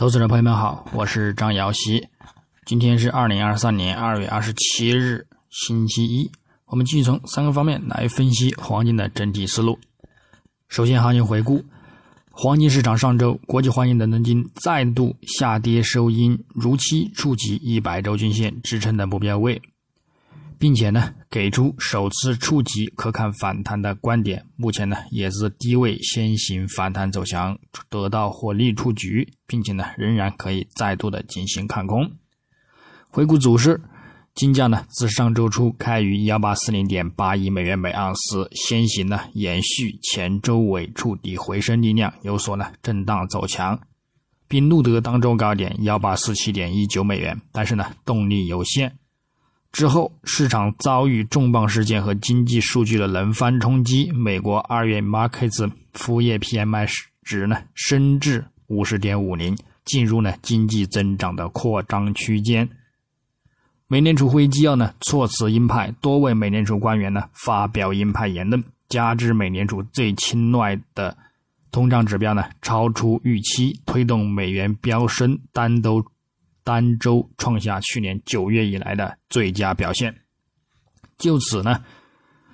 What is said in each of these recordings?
投资者朋友们好，我是张瑶希。今天是二零二三年二月二十七日，星期一。我们继续从三个方面来分析黄金的整体思路。首先，行情回顾：黄金市场上周，国际黄金伦敦金再度下跌收阴，如期触及一百周均线支撑的目标位。并且呢，给出首次触及可看反弹的观点。目前呢，也是低位先行反弹走强，得到获利出局，并且呢，仍然可以再度的进行看空。回顾走势，金价呢，自上周初开于幺八四零点八一美元每盎司，先行呢，延续前周尾触底回升力量，有所呢震荡走强，并录得当周高点幺八四七点一九美元，但是呢，动力有限。之后，市场遭遇重磅事件和经济数据的轮番冲击。美国二月 Markets 服务业 PMI 值呢升至五十点五零，进入呢经济增长的扩张区间。美联储会议纪要呢措辞鹰派，多位美联储官员呢发表鹰派言论，加之美联储最青睐的通胀指标呢超出预期，推动美元飙升，单都。单周创下去年九月以来的最佳表现，就此呢，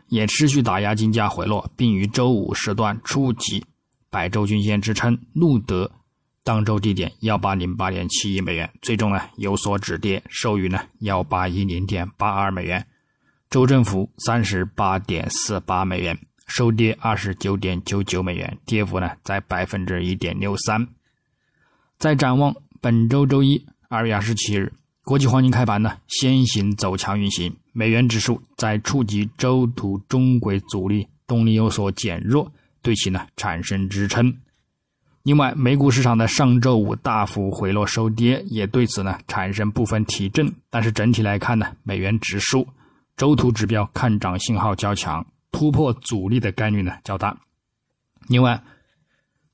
也持续打压金价回落，并于周五时段触及百周均线支撑，录得当周低点幺八零八点七亿美元，最终呢有所止跌，收于呢幺八一零点八二美元，周振幅三十八点四八美元，收跌二十九点九九美元，跌幅呢在百分之一点六三。再展望本周周一。二月二十七日，国际黄金开盘呢，先行走强运行，美元指数在触及周图中轨阻力，动力有所减弱，对其呢产生支撑。另外，美股市场的上周五大幅回落收跌，也对此呢产生部分提振。但是整体来看呢，美元指数周图指标看涨信号较强，突破阻力的概率呢较大。另外，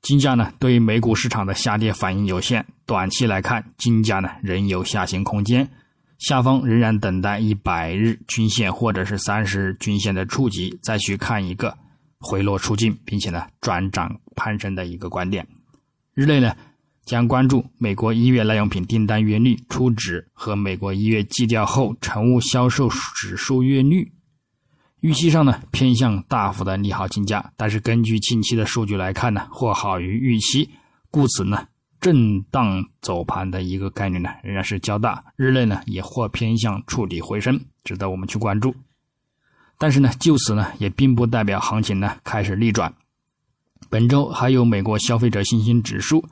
金价呢，对于美股市场的下跌反应有限，短期来看，金价呢仍有下行空间，下方仍然等待一百日均线或者是三十日均线的触及，再去看一个回落出尽，并且呢转涨攀升的一个观点。日内呢将关注美国一月耐用品订单月率初值和美国一月季调后成物销售指数月率。预期上呢偏向大幅的利好金价，但是根据近期的数据来看呢，或好于预期，故此呢震荡走盘的一个概率呢仍然是较大，日内呢也或偏向触底回升，值得我们去关注。但是呢就此呢也并不代表行情呢开始逆转。本周还有美国消费者信心指数，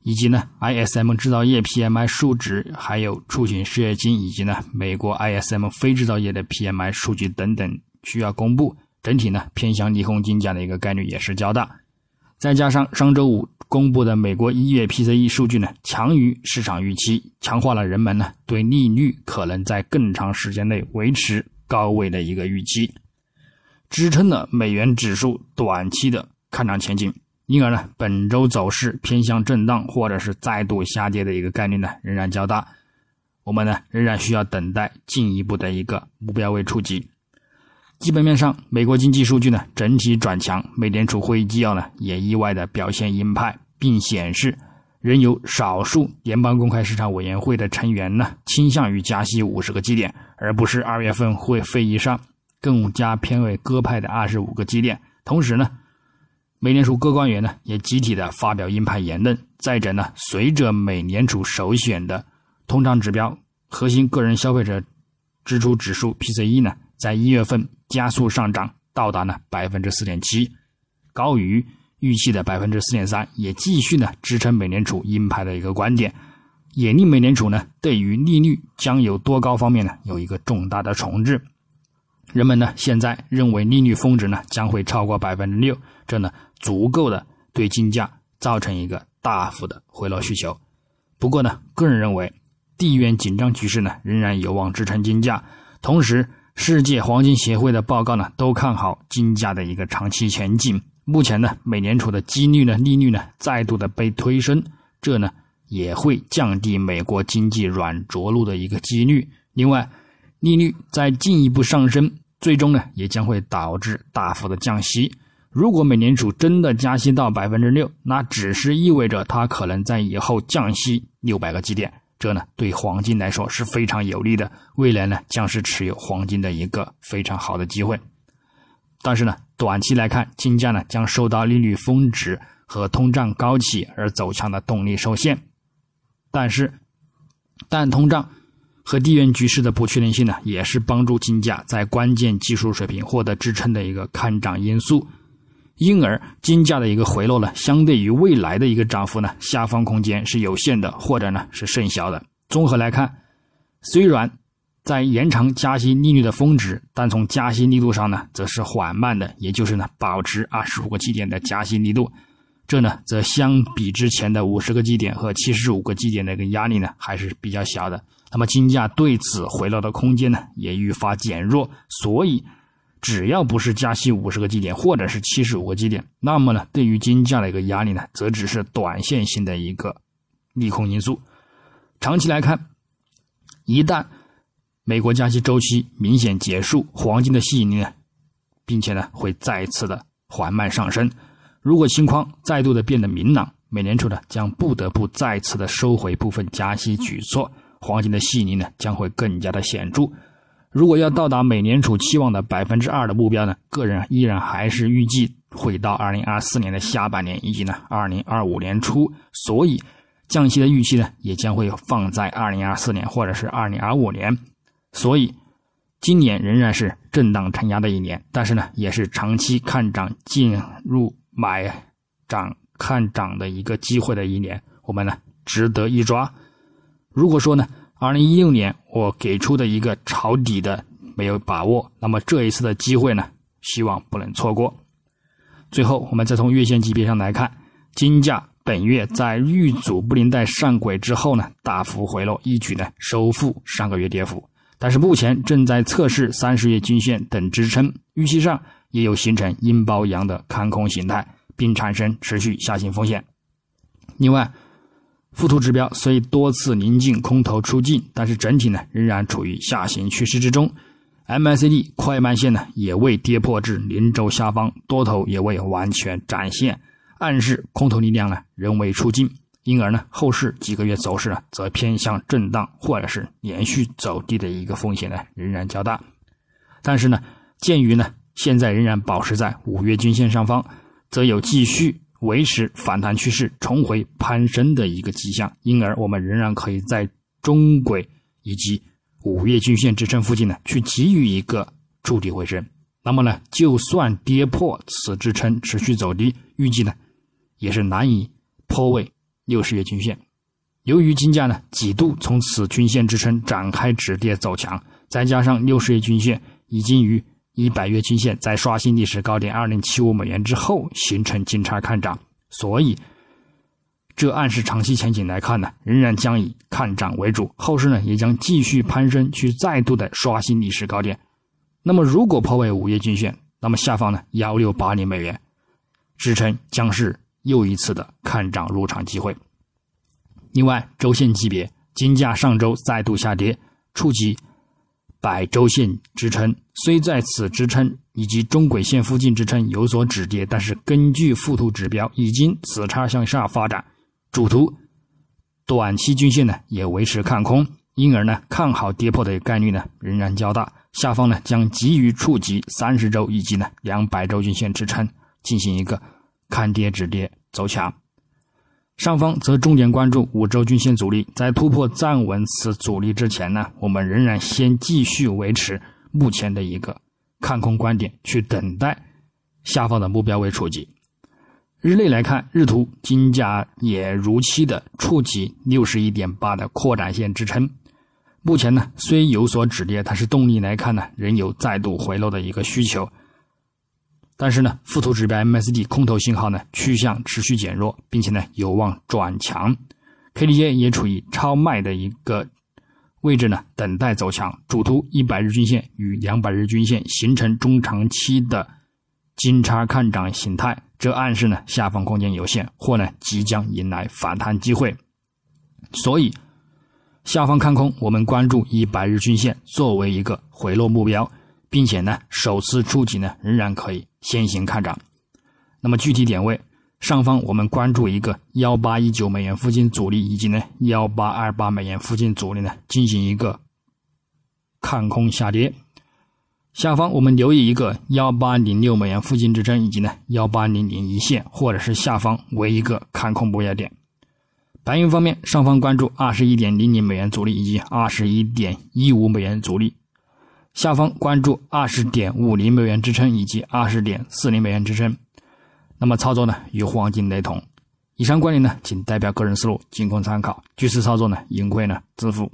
以及呢 ISM 制造业 PMI 数值，还有出勤失业金，以及呢美国 ISM 非制造业的 PMI 数据等等。需要公布，整体呢偏向利空金价的一个概率也是较大，再加上上周五公布的美国一月 PCE 数据呢强于市场预期，强化了人们呢对利率可能在更长时间内维持高位的一个预期，支撑了美元指数短期的看涨前景，因而呢本周走势偏向震荡或者是再度下跌的一个概率呢仍然较大，我们呢仍然需要等待进一步的一个目标位触及。基本面上，美国经济数据呢整体转强，美联储会议纪要呢也意外的表现鹰派，并显示仍有少数联邦公开市场委员会的成员呢倾向于加息五十个基点，而不是二月份会会议上更加偏为鸽派的二十五个基点。同时呢，美联储各官员呢也集体的发表鹰派言论。再者呢，随着美联储首选的通胀指标核心个人消费者支出指数 PCE 呢。在一月份加速上涨，到达呢百分之四点七，高于预期的百分之四点三，也继续呢支撑美联储鹰派的一个观点，也令美联储呢对于利率将有多高方面呢有一个重大的重置。人们呢现在认为利率峰值呢将会超过百分之六，这呢足够的对金价造成一个大幅的回落需求。不过呢，个人认为地缘紧张局势呢仍然有望支撑金价，同时。世界黄金协会的报告呢，都看好金价的一个长期前景。目前呢，美联储的几率呢，利率呢，再度的被推升，这呢也会降低美国经济软着陆的一个几率。另外，利率再进一步上升，最终呢，也将会导致大幅的降息。如果美联储真的加息到百分之六，那只是意味着它可能在以后降息六百个基点，这呢对黄金来说是非常有利的，未来呢将是持有黄金的一个非常好的机会。但是呢，短期来看，金价呢将受到利率峰值和通胀高企而走强的动力受限。但是，但通胀和地缘局势的不确定性呢，也是帮助金价在关键技术水平获得支撑的一个看涨因素。因而，金价的一个回落呢，相对于未来的一个涨幅呢，下方空间是有限的，或者呢是甚小的。综合来看，虽然。在延长加息利率的峰值，但从加息力度上呢，则是缓慢的，也就是呢，保持二十五个基点的加息力度。这呢，则相比之前的五十个基点和七十五个基点的一个压力呢，还是比较小的。那么金价对此回落的空间呢，也愈发减弱。所以，只要不是加息五十个基点或者是七十五个基点，那么呢，对于金价的一个压力呢，则只是短线性的一个利空因素。长期来看，一旦美国加息周期明显结束，黄金的吸引力呢，并且呢会再次的缓慢上升。如果情况再度的变得明朗，美联储呢将不得不再次的收回部分加息举措，黄金的吸引力呢将会更加的显著。如果要到达美联储期望的百分之二的目标呢，个人依然还是预计会到二零二四年的下半年以及呢二零二五年初，所以降息的预期呢也将会放在二零二四年或者是二零二五年。所以，今年仍然是震荡承压的一年，但是呢，也是长期看涨进入买涨看涨的一个机会的一年，我们呢值得一抓。如果说呢，二零一六年我给出的一个抄底的没有把握，那么这一次的机会呢，希望不能错过。最后，我们再从月线级别上来看，金价本月在遇阻布林带上轨之后呢，大幅回落，一举呢收复上个月跌幅。但是目前正在测试三十月均线等支撑，预期上也有形成阴包阳的看空形态，并产生持续下行风险。另外，附图指标虽多次临近空头出尽，但是整体呢仍然处于下行趋势之中。MACD 快慢线呢也未跌破至零轴下方，多头也未完全展现，暗示空头力量呢仍未出尽。因而呢，后市几个月走势呢，则偏向震荡或者是连续走低的一个风险呢，仍然较大。但是呢，鉴于呢现在仍然保持在五月均线上方，则有继续维持反弹趋势、重回攀升的一个迹象。因而，我们仍然可以在中轨以及五月均线支撑附近呢，去给予一个筑底回升。那么呢，就算跌破此支撑，持续走低，预计呢也是难以破位。六十月均线，由于金价呢几度从此均线支撑展开止跌走强，再加上六十月均线已经于一百月均线在刷新历史高点二零七五美元之后形成金叉看涨，所以这暗示长期前景来看呢，仍然将以看涨为主，后市呢也将继续攀升，去再度的刷新历史高点。那么如果破位五月均线，那么下方呢幺六八零美元支撑将是。又一次的看涨入场机会。另外，周线级别，金价上周再度下跌，触及百周线支撑。虽在此支撑以及中轨线附近支撑有所止跌，但是根据附图指标，已经死叉向下发展。主图短期均线呢也维持看空，因而呢看好跌破的概率呢仍然较大。下方呢将急于触及三十周以及呢两百周均线支撑，进行一个看跌止跌。走强，上方则重点关注五周均线阻力，在突破站稳此阻力之前呢，我们仍然先继续维持目前的一个看空观点，去等待下方的目标位触及。日内来看，日图金价也如期的触及六十一点八的扩展线支撑，目前呢虽有所止跌，但是动力来看呢，仍有再度回落的一个需求。但是呢，附图指标 M S D 空头信号呢趋向持续减弱，并且呢有望转强，KDJ 也处于超卖的一个位置呢，等待走强。主图一百日均线与两百日均线形成中长期的金叉看涨形态，这暗示呢下方空间有限，或呢即将迎来反弹机会。所以下方看空，我们关注一百日均线作为一个回落目标。并且呢，首次触及呢，仍然可以先行看涨。那么具体点位，上方我们关注一个幺八一九美元附近阻力，以及呢幺八二八美元附近阻力呢，进行一个看空下跌。下方我们留意一个幺八零六美元附近支撑，以及呢幺八零零一线，或者是下方为一个看空不压点。白银方面，上方关注二十一点零零美元阻力以及二十一点一五美元阻力，下方关注二十点五零美元支撑以及二十点四零美元支撑。那么操作呢与黄金雷同。以上观点呢仅代表个人思路，仅供参考。据此操作呢盈亏呢自负。